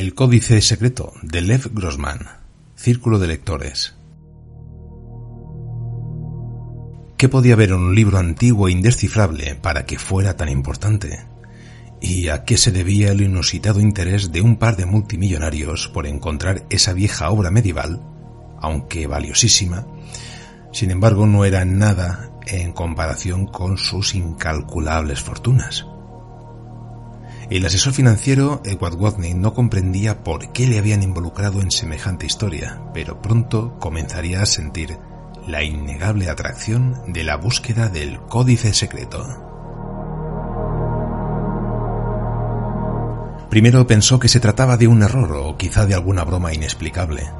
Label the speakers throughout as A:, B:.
A: El Códice Secreto de Lev Grossman. Círculo de Lectores. ¿Qué podía haber en un libro antiguo e indescifrable para que fuera tan importante? ¿Y a qué se debía el inusitado interés de un par de multimillonarios por encontrar esa vieja obra medieval, aunque valiosísima? Sin embargo, no era nada en comparación con sus incalculables fortunas. El asesor financiero Edward Watney no comprendía por qué le habían involucrado en semejante historia, pero pronto comenzaría a sentir la innegable atracción de la búsqueda del códice secreto. Primero pensó que se trataba de un error o quizá de alguna broma inexplicable,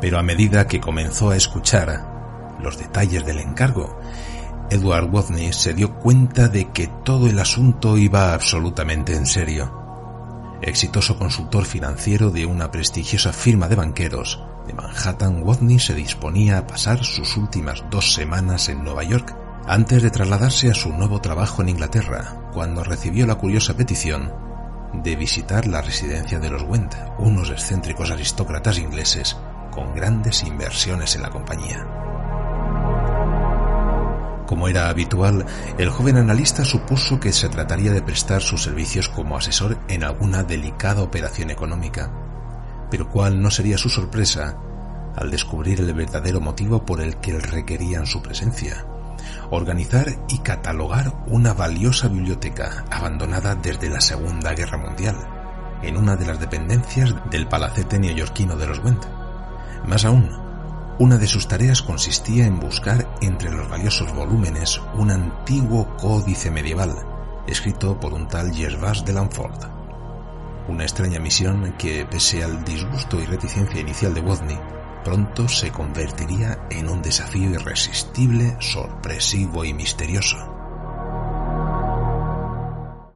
A: pero a medida que comenzó a escuchar los detalles del encargo, Edward Watney se dio cuenta de que todo el asunto iba absolutamente en serio. Exitoso consultor financiero de una prestigiosa firma de banqueros de Manhattan, Watney se disponía a pasar sus últimas dos semanas en Nueva York antes de trasladarse a su nuevo trabajo en Inglaterra, cuando recibió la curiosa petición de visitar la residencia de los Went, unos excéntricos aristócratas ingleses con grandes inversiones en la compañía. Como era habitual, el joven analista supuso que se trataría de prestar sus servicios como asesor en alguna delicada operación económica. Pero cuál no sería su sorpresa al descubrir el verdadero motivo por el que requerían su presencia. Organizar y catalogar una valiosa biblioteca abandonada desde la Segunda Guerra Mundial, en una de las dependencias del palacete neoyorquino de los Went. Más aún, una de sus tareas consistía en buscar entre los valiosos volúmenes un antiguo códice medieval, escrito por un tal Gervas de Lanford. Una extraña misión que, pese al disgusto y reticencia inicial de Watney, pronto se convertiría en un desafío irresistible, sorpresivo y misterioso.